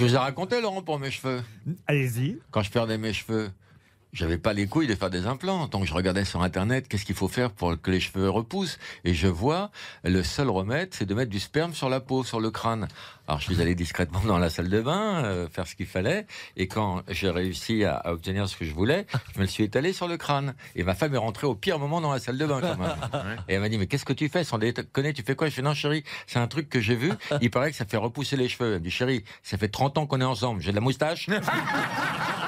Je vous ai raconté, Laurent, pour mes cheveux. Allez-y. Quand je perdais mes cheveux, j'avais pas les couilles de faire des implants. Donc je regardais sur Internet qu'est-ce qu'il faut faire pour que les cheveux repoussent? Et je vois, le seul remède, c'est de mettre du sperme sur la peau, sur le crâne. Alors je suis allé discrètement dans la salle de bain, euh, faire ce qu'il fallait. Et quand j'ai réussi à, à obtenir ce que je voulais, je me le suis étalé sur le crâne. Et ma femme est rentrée au pire moment dans la salle de bain quand même. Et elle m'a dit, mais qu'est-ce que tu fais? Sans déconner, tu fais quoi Je fais, non chérie, c'est un truc que j'ai vu. Il paraît que ça fait repousser les cheveux. Elle me dit, chérie, ça fait 30 ans qu'on est ensemble. J'ai de la moustache